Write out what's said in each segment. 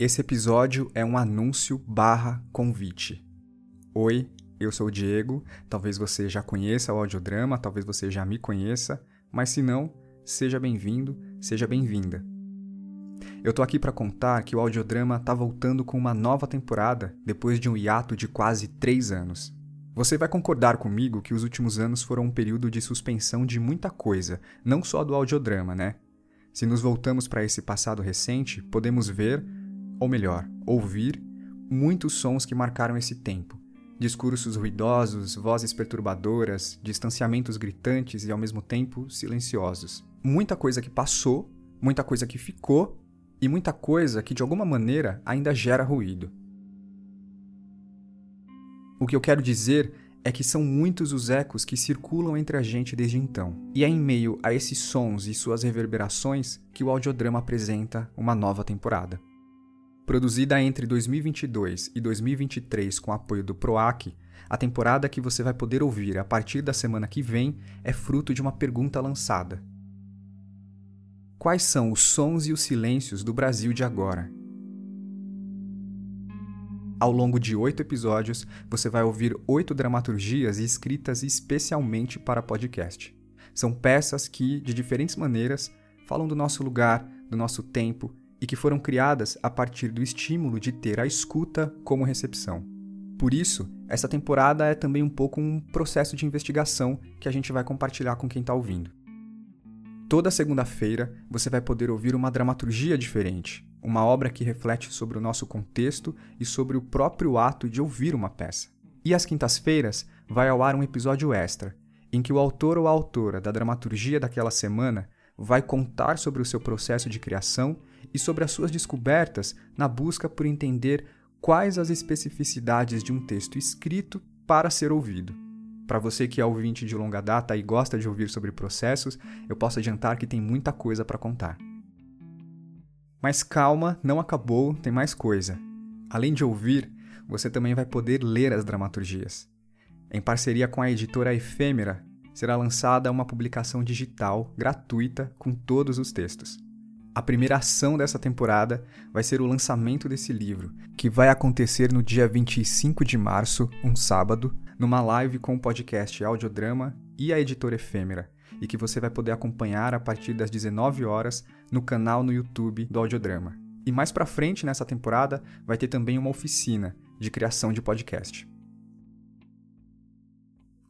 Esse episódio é um anúncio barra convite. Oi, eu sou o Diego, talvez você já conheça o audiodrama, talvez você já me conheça, mas se não, seja bem-vindo, seja bem-vinda. Eu tô aqui para contar que o audiodrama tá voltando com uma nova temporada depois de um hiato de quase três anos. Você vai concordar comigo que os últimos anos foram um período de suspensão de muita coisa, não só do audiodrama, né? Se nos voltamos para esse passado recente, podemos ver ou melhor, ouvir, muitos sons que marcaram esse tempo. Discursos ruidosos, vozes perturbadoras, distanciamentos gritantes e ao mesmo tempo silenciosos. Muita coisa que passou, muita coisa que ficou e muita coisa que de alguma maneira ainda gera ruído. O que eu quero dizer é que são muitos os ecos que circulam entre a gente desde então. E é em meio a esses sons e suas reverberações que o audiodrama apresenta uma nova temporada. Produzida entre 2022 e 2023 com apoio do PROAC, a temporada que você vai poder ouvir a partir da semana que vem é fruto de uma pergunta lançada. Quais são os sons e os silêncios do Brasil de agora? Ao longo de oito episódios, você vai ouvir oito dramaturgias escritas especialmente para podcast. São peças que, de diferentes maneiras, falam do nosso lugar, do nosso tempo e que foram criadas a partir do estímulo de ter a escuta como recepção. Por isso, essa temporada é também um pouco um processo de investigação que a gente vai compartilhar com quem está ouvindo. Toda segunda-feira você vai poder ouvir uma dramaturgia diferente, uma obra que reflete sobre o nosso contexto e sobre o próprio ato de ouvir uma peça. E às quintas-feiras vai ao ar um episódio extra, em que o autor ou a autora da dramaturgia daquela semana vai contar sobre o seu processo de criação e sobre as suas descobertas na busca por entender quais as especificidades de um texto escrito para ser ouvido. Para você que é ouvinte de longa data e gosta de ouvir sobre processos, eu posso adiantar que tem muita coisa para contar. Mas calma, não acabou, tem mais coisa. Além de ouvir, você também vai poder ler as dramaturgias. Em parceria com a editora Efêmera, será lançada uma publicação digital gratuita com todos os textos. A primeira ação dessa temporada vai ser o lançamento desse livro, que vai acontecer no dia 25 de março, um sábado, numa live com o podcast Audiodrama e a editora Efêmera, e que você vai poder acompanhar a partir das 19 horas no canal no YouTube do Audiodrama. E mais para frente nessa temporada vai ter também uma oficina de criação de podcast.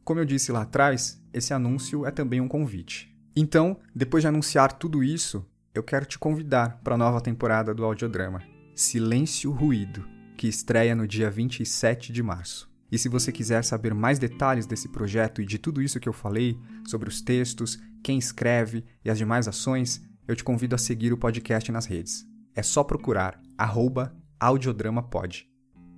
Como eu disse lá atrás, esse anúncio é também um convite. Então, depois de anunciar tudo isso, eu quero te convidar para a nova temporada do audiodrama Silêncio Ruído, que estreia no dia 27 de março. E se você quiser saber mais detalhes desse projeto e de tudo isso que eu falei, sobre os textos, quem escreve e as demais ações, eu te convido a seguir o podcast nas redes. É só procurar audiodramapod.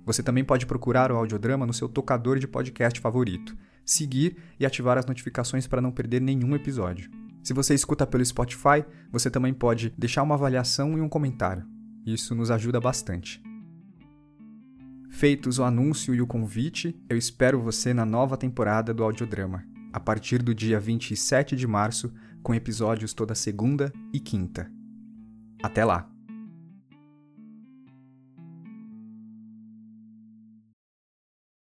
Você também pode procurar o audiodrama no seu tocador de podcast favorito seguir e ativar as notificações para não perder nenhum episódio. Se você escuta pelo Spotify, você também pode deixar uma avaliação e um comentário. Isso nos ajuda bastante. Feitos o anúncio e o convite, eu espero você na nova temporada do Audiodrama, a partir do dia 27 de março, com episódios toda segunda e quinta. Até lá!